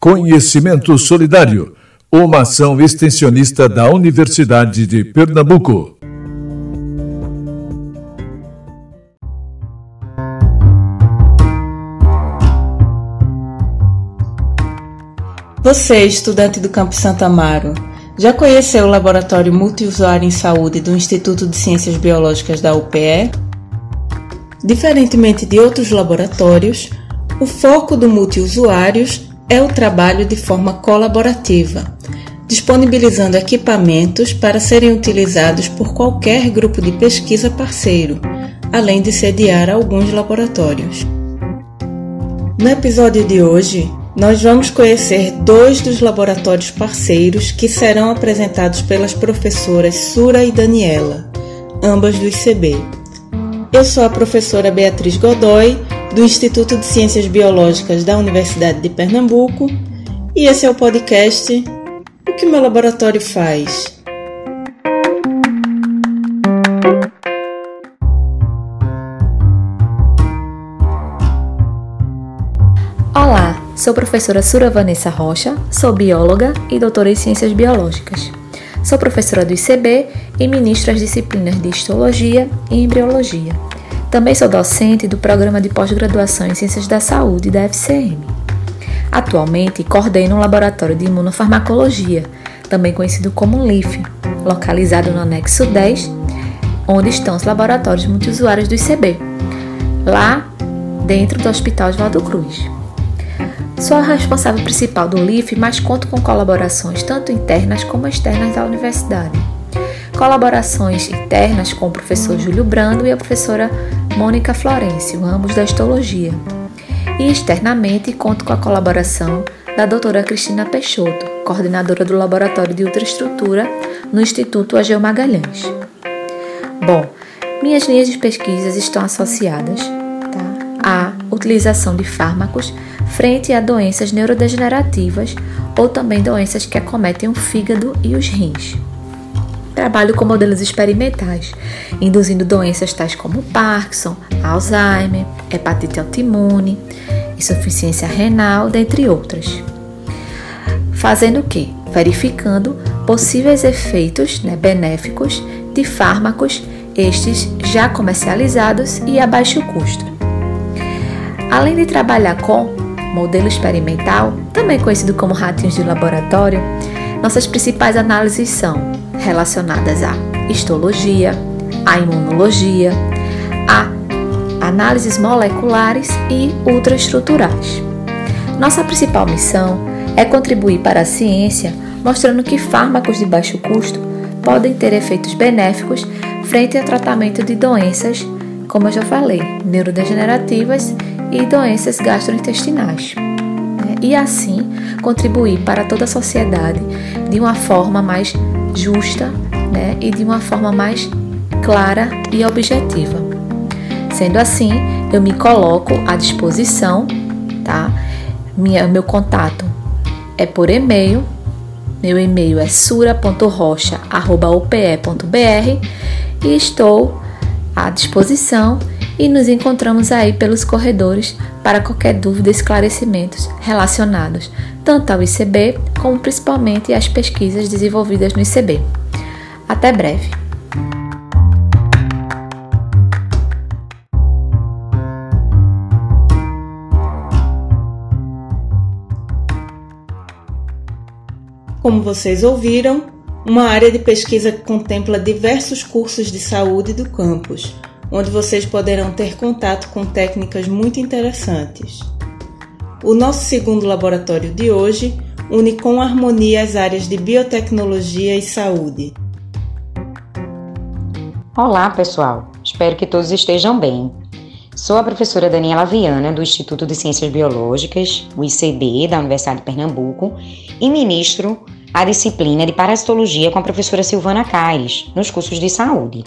Conhecimento Solidário, uma ação extensionista da Universidade de Pernambuco. Você, estudante do Campo Santa Amaro, já conheceu o Laboratório Multiusuário em Saúde do Instituto de Ciências Biológicas da UPE? Diferentemente de outros laboratórios, o foco do multiusuários é o trabalho de forma colaborativa, disponibilizando equipamentos para serem utilizados por qualquer grupo de pesquisa parceiro, além de sediar alguns laboratórios. No episódio de hoje, nós vamos conhecer dois dos laboratórios parceiros que serão apresentados pelas professoras Sura e Daniela, ambas do ICB. Eu sou a professora Beatriz Godoy do Instituto de Ciências Biológicas da Universidade de Pernambuco e esse é o podcast O que meu laboratório faz. Olá, sou professora Sura Vanessa Rocha, sou bióloga e doutora em Ciências Biológicas. Sou professora do ICB e ministro as disciplinas de Histologia e Embriologia. Também sou docente do Programa de Pós-Graduação em Ciências da Saúde da FCM. Atualmente, coordeno um laboratório de imunofarmacologia, também conhecido como LIF, localizado no anexo 10, onde estão os laboratórios multiusuários do ICB, lá dentro do Hospital Oswaldo Cruz. Sou a responsável principal do LIF, mas conto com colaborações tanto internas como externas da universidade colaborações internas com o professor Júlio Brando e a professora Mônica Florencio, ambos da histologia. E externamente conto com a colaboração da doutora Cristina Peixoto, coordenadora do Laboratório de Ultraestrutura no Instituto Ageu Magalhães. Bom, minhas linhas de pesquisas estão associadas tá, à utilização de fármacos frente a doenças neurodegenerativas ou também doenças que acometem o fígado e os rins. Trabalho com modelos experimentais, induzindo doenças tais como Parkinson, Alzheimer, hepatite autoimune, insuficiência renal, dentre outras. Fazendo o que? Verificando possíveis efeitos né, benéficos de fármacos, estes já comercializados e a baixo custo. Além de trabalhar com modelo experimental, também conhecido como ratinhos de laboratório, nossas principais análises são relacionadas à histologia, à imunologia, a análises moleculares e ultraestruturais. Nossa principal missão é contribuir para a ciência, mostrando que fármacos de baixo custo podem ter efeitos benéficos frente ao tratamento de doenças, como eu já falei, neurodegenerativas e doenças gastrointestinais. E assim contribuir para toda a sociedade de uma forma mais justa né, e de uma forma mais clara e objetiva. Sendo assim, eu me coloco à disposição, tá? Minha, meu contato é por e-mail. Meu e-mail é sura.rocha.upe.br e estou à disposição e nos encontramos aí pelos corredores para qualquer dúvida e esclarecimentos relacionados tanto ao ICB como principalmente às pesquisas desenvolvidas no ICB. Até breve! Como vocês ouviram, uma área de pesquisa que contempla diversos cursos de saúde do campus, onde vocês poderão ter contato com técnicas muito interessantes. O nosso segundo laboratório de hoje une com harmonia as áreas de biotecnologia e saúde. Olá, pessoal. Espero que todos estejam bem. Sou a professora Daniela Viana, do Instituto de Ciências Biológicas, o ICB, da Universidade de Pernambuco, e ministro a disciplina de parasitologia com a professora Silvana Caires, nos cursos de saúde.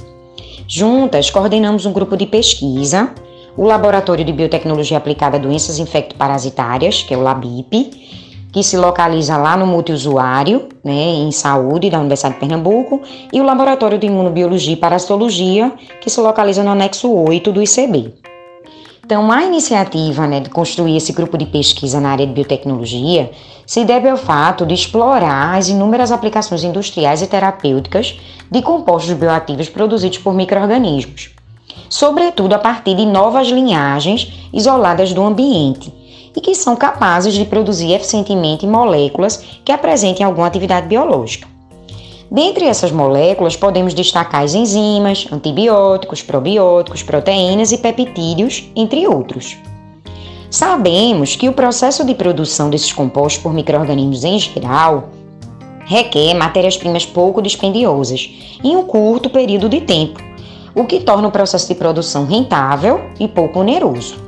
Juntas, coordenamos um grupo de pesquisa, o Laboratório de Biotecnologia Aplicada a Doenças Infecto-Parasitárias, que é o LABIP, que se localiza lá no multiusuário, né, em saúde da Universidade de Pernambuco, e o Laboratório de Imunobiologia e Parasitologia, que se localiza no anexo 8 do ICB. Então, a iniciativa né, de construir esse grupo de pesquisa na área de biotecnologia se deve ao fato de explorar as inúmeras aplicações industriais e terapêuticas de compostos bioativos produzidos por microorganismos, sobretudo a partir de novas linhagens isoladas do ambiente e que são capazes de produzir eficientemente moléculas que apresentem alguma atividade biológica. Dentre essas moléculas, podemos destacar as enzimas, antibióticos, probióticos, proteínas e peptídeos, entre outros. Sabemos que o processo de produção desses compostos por microrganismos em geral requer matérias-primas pouco dispendiosas em um curto período de tempo, o que torna o processo de produção rentável e pouco oneroso.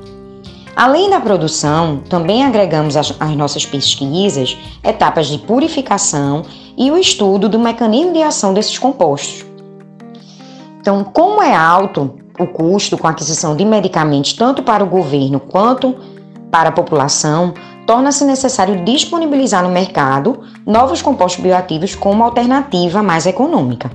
Além da produção, também agregamos às, nossas pesquisas etapas de purificação e o estudo do mecanismo de ação desses compostos. Então, como é alto o custo com a aquisição de medicamentos tanto para o governo quanto para a população, torna-se necessário disponibilizar no mercado novos compostos bioativos como alternativa mais econômica.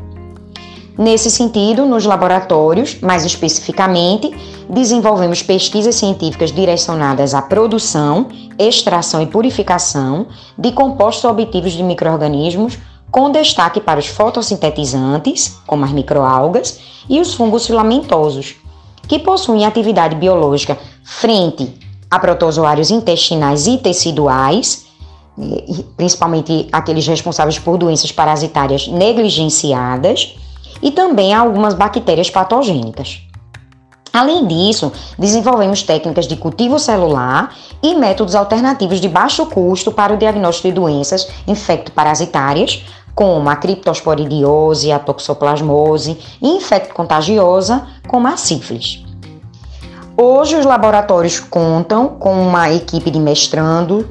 Nesse sentido, nos laboratórios, mais especificamente, desenvolvemos pesquisas científicas direcionadas à produção, extração e purificação de compostos obtivos de microrganismos, com destaque para os fotossintetizantes, como as microalgas, e os fungos filamentosos, que possuem atividade biológica frente a protozoários intestinais e teciduais, principalmente aqueles responsáveis por doenças parasitárias negligenciadas e também algumas bactérias patogênicas. Além disso, desenvolvemos técnicas de cultivo celular e métodos alternativos de baixo custo para o diagnóstico de doenças infectoparasitárias, como a criptosporidiose, a toxoplasmose e infecto-contagiosa, como a sífilis. Hoje, os laboratórios contam com uma equipe de mestrando,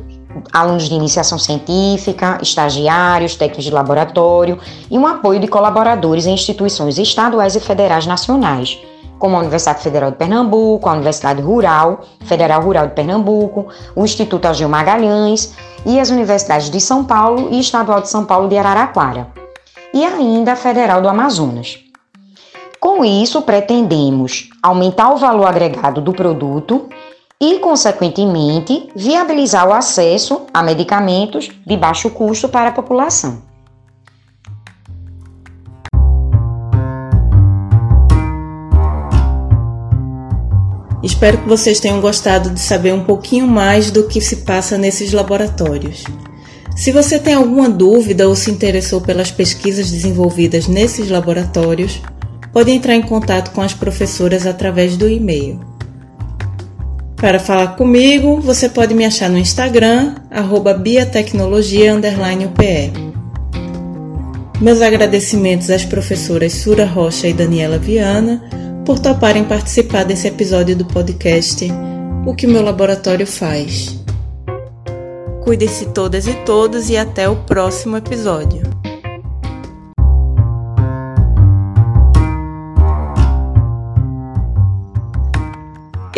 alunos de iniciação científica, estagiários, técnicos de laboratório e um apoio de colaboradores em instituições estaduais e federais nacionais, como a Universidade Federal de Pernambuco, a Universidade Rural, Federal Rural de Pernambuco, o Instituto Algeu Magalhães e as universidades de São Paulo e Estadual de São Paulo de Araraquara, e ainda a Federal do Amazonas. Com isso, pretendemos aumentar o valor agregado do produto e, consequentemente, viabilizar o acesso a medicamentos de baixo custo para a população. Espero que vocês tenham gostado de saber um pouquinho mais do que se passa nesses laboratórios. Se você tem alguma dúvida ou se interessou pelas pesquisas desenvolvidas nesses laboratórios, pode entrar em contato com as professoras através do e-mail para falar comigo, você pode me achar no Instagram, biatecnologia_UPE. Meus agradecimentos às professoras Sura Rocha e Daniela Viana por toparem participar desse episódio do podcast O que meu laboratório faz. Cuide-se todas e todos e até o próximo episódio.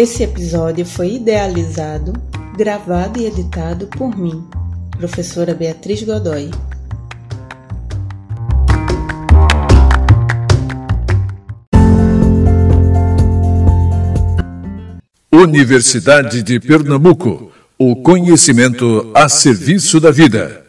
Esse episódio foi idealizado, gravado e editado por mim, professora Beatriz Godoy. Universidade de Pernambuco. O conhecimento a serviço da vida.